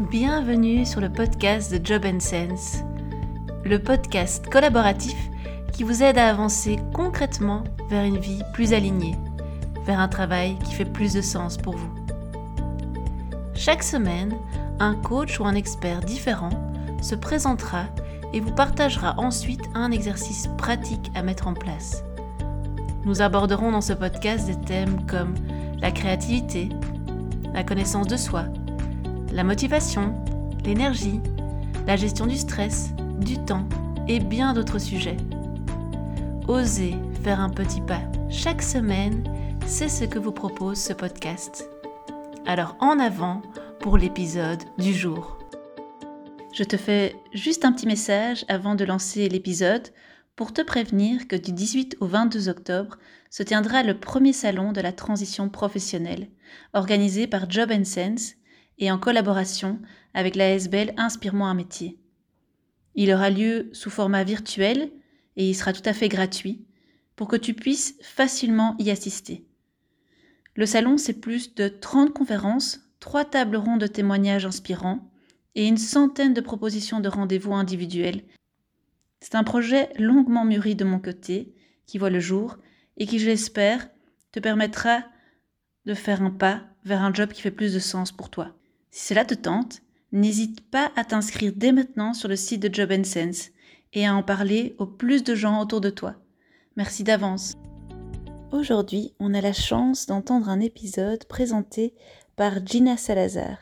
Bienvenue sur le podcast de Job Sense, le podcast collaboratif qui vous aide à avancer concrètement vers une vie plus alignée, vers un travail qui fait plus de sens pour vous. Chaque semaine, un coach ou un expert différent se présentera et vous partagera ensuite un exercice pratique à mettre en place. Nous aborderons dans ce podcast des thèmes comme la créativité, la connaissance de soi, la motivation, l'énergie, la gestion du stress, du temps et bien d'autres sujets. Osez faire un petit pas chaque semaine, c'est ce que vous propose ce podcast. Alors en avant pour l'épisode du jour. Je te fais juste un petit message avant de lancer l'épisode pour te prévenir que du 18 au 22 octobre se tiendra le premier salon de la transition professionnelle, organisé par Job Sense et en collaboration avec la SBL Inspire-moi un métier. Il aura lieu sous format virtuel et il sera tout à fait gratuit pour que tu puisses facilement y assister. Le salon, c'est plus de 30 conférences, 3 tables rondes de témoignages inspirants et une centaine de propositions de rendez-vous individuels. C'est un projet longuement mûri de mon côté, qui voit le jour et qui, j'espère, te permettra de faire un pas vers un job qui fait plus de sens pour toi. Si cela te tente, n'hésite pas à t'inscrire dès maintenant sur le site de Job Sense et à en parler au plus de gens autour de toi. Merci d'avance. Aujourd'hui, on a la chance d'entendre un épisode présenté par Gina Salazar.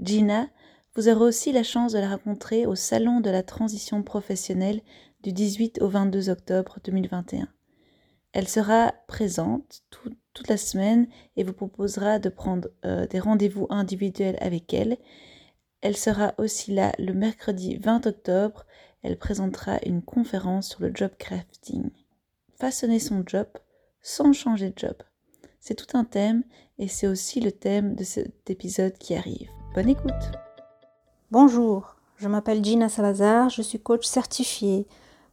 Gina, vous aurez aussi la chance de la rencontrer au Salon de la transition professionnelle du 18 au 22 octobre 2021. Elle sera présente toute la semaine et vous proposera de prendre euh, des rendez-vous individuels avec elle. Elle sera aussi là le mercredi 20 octobre. Elle présentera une conférence sur le job crafting. Façonner son job sans changer de job. C'est tout un thème et c'est aussi le thème de cet épisode qui arrive. Bonne écoute. Bonjour, je m'appelle Gina Salazar, je suis coach certifiée,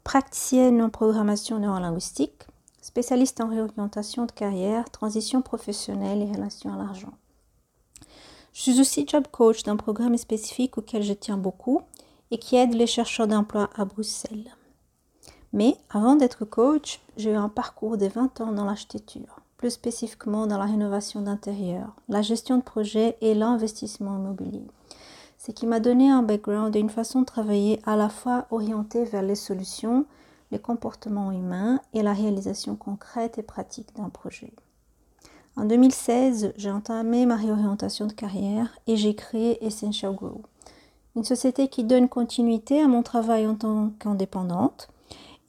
praticienne en programmation neurolinguistique spécialiste en réorientation de carrière, transition professionnelle et relation à l'argent. Je suis aussi job coach d'un programme spécifique auquel je tiens beaucoup et qui aide les chercheurs d'emploi à Bruxelles. Mais avant d'être coach, j'ai eu un parcours de 20 ans dans l'architecture, plus spécifiquement dans la rénovation d'intérieur, la gestion de projets et l'investissement immobilier. Ce qui m'a donné un background et une façon de travailler à la fois orientée vers les solutions, les comportements humains et la réalisation concrète et pratique d'un projet. En 2016, j'ai entamé ma réorientation de carrière et j'ai créé Essential Grow, une société qui donne continuité à mon travail en tant qu'indépendante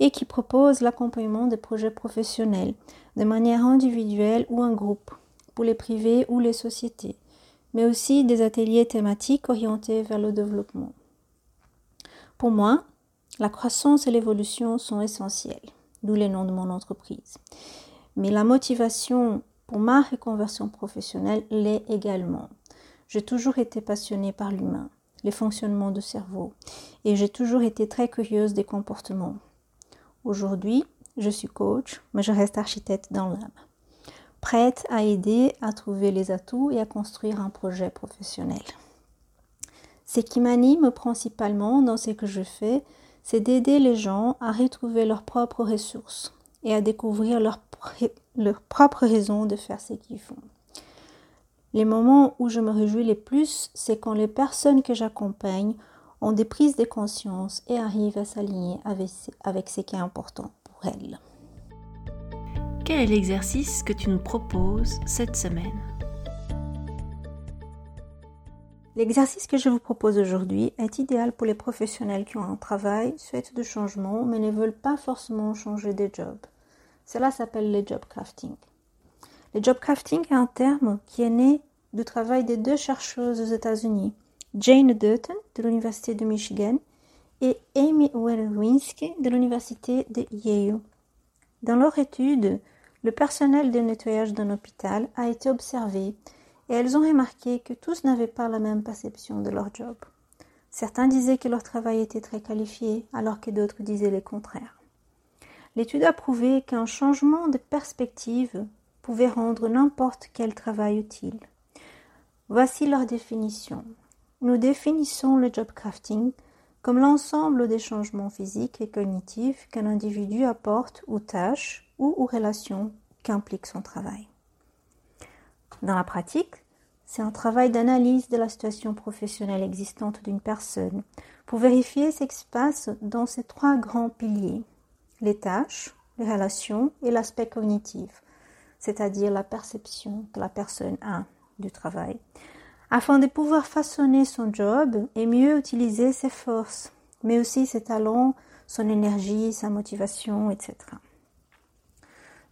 et qui propose l'accompagnement des projets professionnels de manière individuelle ou en groupe, pour les privés ou les sociétés, mais aussi des ateliers thématiques orientés vers le développement. Pour moi, la croissance et l'évolution sont essentielles, d'où les noms de mon entreprise. Mais la motivation pour ma reconversion professionnelle l'est également. J'ai toujours été passionnée par l'humain, les fonctionnements du cerveau, et j'ai toujours été très curieuse des comportements. Aujourd'hui, je suis coach, mais je reste architecte dans l'âme, prête à aider à trouver les atouts et à construire un projet professionnel. Ce qui m'anime principalement dans ce que je fais, c'est d'aider les gens à retrouver leurs propres ressources et à découvrir leurs leur propres raisons de faire ce qu'ils font. Les moments où je me réjouis les plus, c'est quand les personnes que j'accompagne ont des prises de conscience et arrivent à s'aligner avec, avec ce qui est important pour elles. Quel est l'exercice que tu nous proposes cette semaine? L'exercice que je vous propose aujourd'hui est idéal pour les professionnels qui ont un travail, souhaitent de changement, mais ne veulent pas forcément changer de job. Cela s'appelle le job crafting. Le job crafting est un terme qui est né du travail de deux chercheuses aux États-Unis, Jane Dutton de l'Université de Michigan et Amy Werwinski de l'Université de Yale. Dans leur étude, le personnel de nettoyage d'un hôpital a été observé et elles ont remarqué que tous n'avaient pas la même perception de leur job. Certains disaient que leur travail était très qualifié, alors que d'autres disaient le contraire. L'étude a prouvé qu'un changement de perspective pouvait rendre n'importe quel travail utile. Voici leur définition. nous définissons le job crafting comme l'ensemble des changements physiques et cognitifs qu'un individu apporte aux tâches ou aux relations qu'implique son travail. Dans la pratique, c'est un travail d'analyse de la situation professionnelle existante d'une personne pour vérifier ce qui se passe dans ces trois grands piliers les tâches, les relations et l'aspect cognitif, c'est-à-dire la perception que la personne a du travail, afin de pouvoir façonner son job et mieux utiliser ses forces, mais aussi ses talents, son énergie, sa motivation, etc.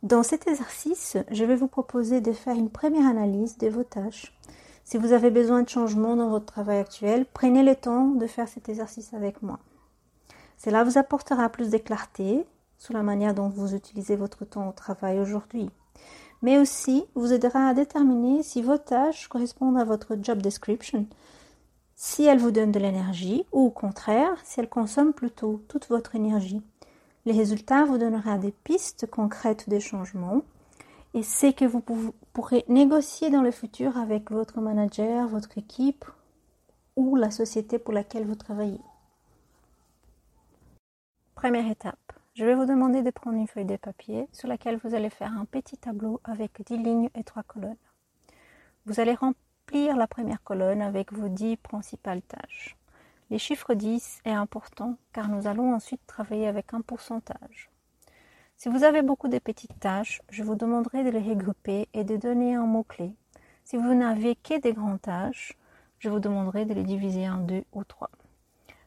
Dans cet exercice, je vais vous proposer de faire une première analyse de vos tâches. Si vous avez besoin de changement dans votre travail actuel, prenez le temps de faire cet exercice avec moi. Cela vous apportera plus de clarté sur la manière dont vous utilisez votre temps au travail aujourd'hui, mais aussi vous aidera à déterminer si vos tâches correspondent à votre job description, si elles vous donnent de l'énergie ou au contraire si elles consomment plutôt toute votre énergie. Les résultats vous donneront des pistes concrètes de changement et c'est que vous pourrez négocier dans le futur avec votre manager, votre équipe ou la société pour laquelle vous travaillez. Première étape. Je vais vous demander de prendre une feuille de papier sur laquelle vous allez faire un petit tableau avec 10 lignes et 3 colonnes. Vous allez remplir la première colonne avec vos 10 principales tâches. Les chiffres 10 est important car nous allons ensuite travailler avec un pourcentage. Si vous avez beaucoup de petites tâches, je vous demanderai de les regrouper et de donner un mot-clé. Si vous n'avez que des grandes tâches, je vous demanderai de les diviser en deux ou trois.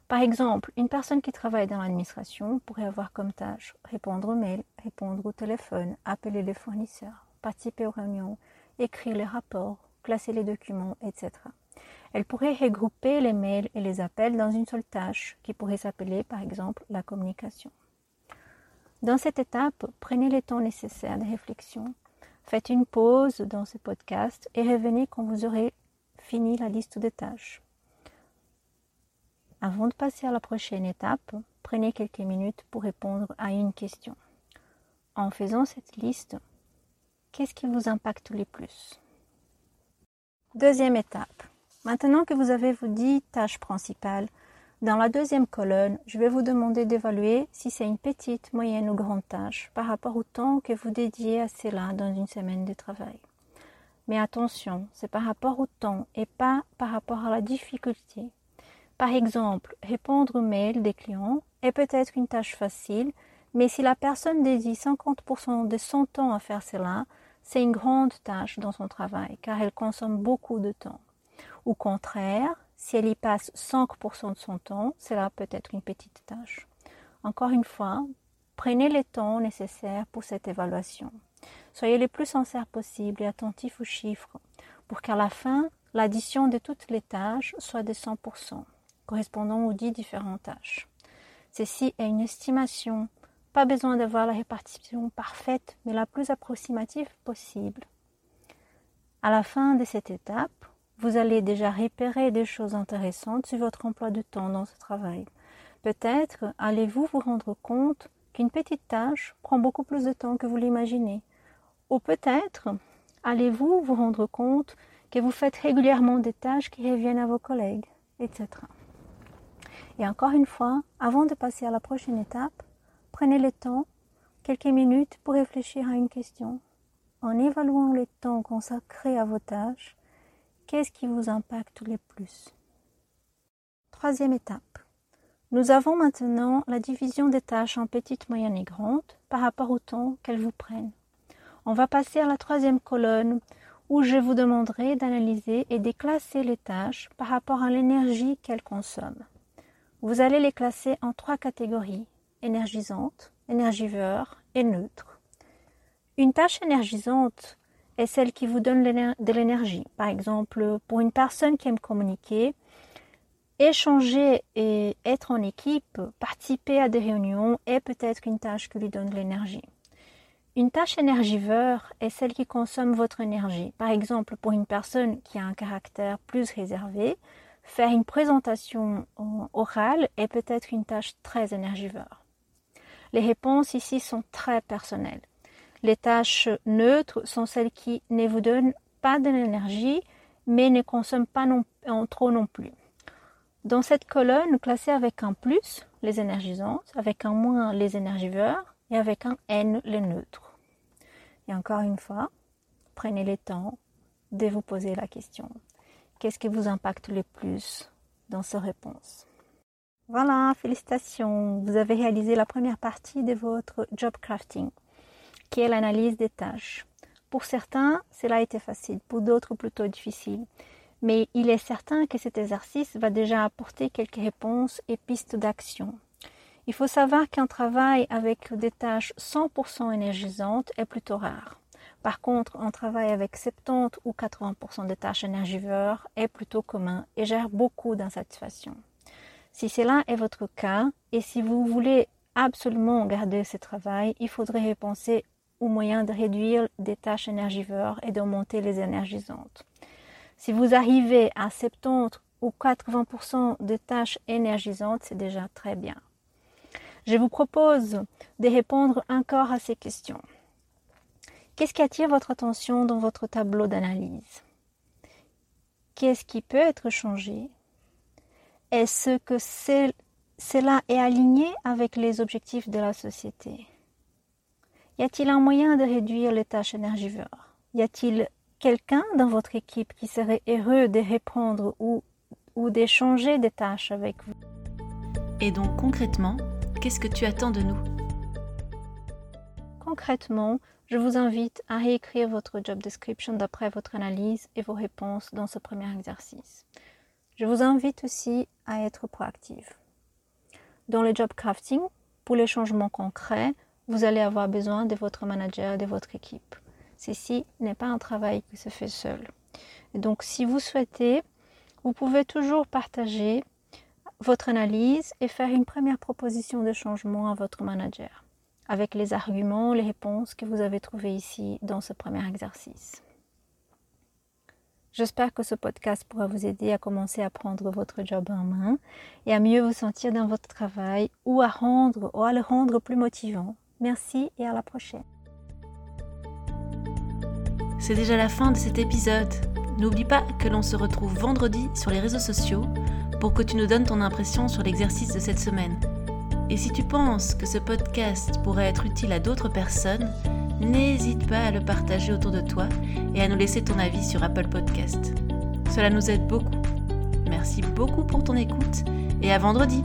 Par exemple, une personne qui travaille dans l'administration pourrait avoir comme tâche répondre aux mails, répondre au téléphone, appeler les fournisseurs, participer aux réunions, écrire les rapports, classer les documents, etc. Elle pourrait regrouper les mails et les appels dans une seule tâche qui pourrait s'appeler par exemple la communication. Dans cette étape, prenez le temps nécessaire de réflexion, faites une pause dans ce podcast et revenez quand vous aurez fini la liste des tâches. Avant de passer à la prochaine étape, prenez quelques minutes pour répondre à une question. En faisant cette liste, qu'est-ce qui vous impacte le plus? Deuxième étape. Maintenant que vous avez vos dix tâches principales, dans la deuxième colonne, je vais vous demander d'évaluer si c'est une petite, moyenne ou grande tâche par rapport au temps que vous dédiez à cela dans une semaine de travail. Mais attention, c'est par rapport au temps et pas par rapport à la difficulté. Par exemple, répondre aux mails des clients est peut-être une tâche facile, mais si la personne dédie 50% de son temps à faire cela, c'est une grande tâche dans son travail car elle consomme beaucoup de temps. Au contraire, si elle y passe 5% de son temps, cela peut être une petite tâche. Encore une fois, prenez le temps nécessaire pour cette évaluation. Soyez le plus sincère possible et attentif aux chiffres pour qu'à la fin, l'addition de toutes les tâches soit de 100% correspondant aux dix différentes tâches. Ceci est une estimation, pas besoin d'avoir la répartition parfaite, mais la plus approximative possible. À la fin de cette étape, vous allez déjà repérer des choses intéressantes sur votre emploi de temps dans ce travail. Peut-être allez-vous vous rendre compte qu'une petite tâche prend beaucoup plus de temps que vous l'imaginez. Ou peut-être allez-vous vous rendre compte que vous faites régulièrement des tâches qui reviennent à vos collègues, etc. Et encore une fois, avant de passer à la prochaine étape, prenez le temps, quelques minutes pour réfléchir à une question. En évaluant le temps consacré à vos tâches, qu'est-ce qui vous impacte le plus? Troisième étape. Nous avons maintenant la division des tâches en petites, moyennes et grandes par rapport au temps qu'elles vous prennent. On va passer à la troisième colonne où je vous demanderai d'analyser et de classer les tâches par rapport à l'énergie qu'elles consomment. Vous allez les classer en trois catégories énergisante, énergivore et neutre. Une tâche énergisante est celle qui vous donne de l'énergie. Par exemple, pour une personne qui aime communiquer, échanger et être en équipe, participer à des réunions est peut-être une tâche qui lui donne de l'énergie. Une tâche énergivore est celle qui consomme votre énergie. Par exemple, pour une personne qui a un caractère plus réservé, Faire une présentation orale est peut-être une tâche très énergivore. Les réponses ici sont très personnelles. Les tâches neutres sont celles qui ne vous donnent pas de l'énergie, mais ne consomment pas en trop non plus. Dans cette colonne, classez avec un plus les énergisantes, avec un moins les énergivores et avec un N les neutres. Et encore une fois, prenez le temps de vous poser la question. Qu'est-ce qui vous impacte le plus dans ces réponses? Voilà, félicitations, vous avez réalisé la première partie de votre job crafting, qui est l'analyse des tâches. Pour certains, cela a été facile, pour d'autres plutôt difficile mais il est certain que cet exercice va déjà apporter quelques réponses et pistes d'action. Il faut savoir qu'un travail avec des tâches 100% énergisantes est plutôt rare. Par contre, un travail avec 70 ou 80% de tâches énergivores est plutôt commun et gère beaucoup d'insatisfaction. Si cela est votre cas et si vous voulez absolument garder ce travail, il faudrait repenser au moyen de réduire des tâches énergivores et d'augmenter les énergisantes. Si vous arrivez à 70 ou 80% de tâches énergisantes, c'est déjà très bien. Je vous propose de répondre encore à ces questions. Qu'est-ce qui attire votre attention dans votre tableau d'analyse? Qu'est-ce qui peut être changé? Est-ce que cela est aligné avec les objectifs de la société? Y a-t-il un moyen de réduire les tâches énergivores? Y a-t-il quelqu'un dans votre équipe qui serait heureux de reprendre ou, ou d'échanger des tâches avec vous? Et donc concrètement, qu'est-ce que tu attends de nous? Concrètement, je vous invite à réécrire votre job description d'après votre analyse et vos réponses dans ce premier exercice. Je vous invite aussi à être proactive. Dans le job crafting, pour les changements concrets, vous allez avoir besoin de votre manager de votre équipe. Ceci n'est pas un travail qui se fait seul. donc, si vous souhaitez, vous pouvez toujours partager votre analyse et faire une première proposition de changement à votre manager avec les arguments, les réponses que vous avez trouvées ici dans ce premier exercice. J'espère que ce podcast pourra vous aider à commencer à prendre votre job en main et à mieux vous sentir dans votre travail ou à, rendre, ou à le rendre plus motivant. Merci et à la prochaine. C'est déjà la fin de cet épisode. N'oublie pas que l'on se retrouve vendredi sur les réseaux sociaux pour que tu nous donnes ton impression sur l'exercice de cette semaine. Et si tu penses que ce podcast pourrait être utile à d'autres personnes, n'hésite pas à le partager autour de toi et à nous laisser ton avis sur Apple Podcast. Cela nous aide beaucoup. Merci beaucoup pour ton écoute et à vendredi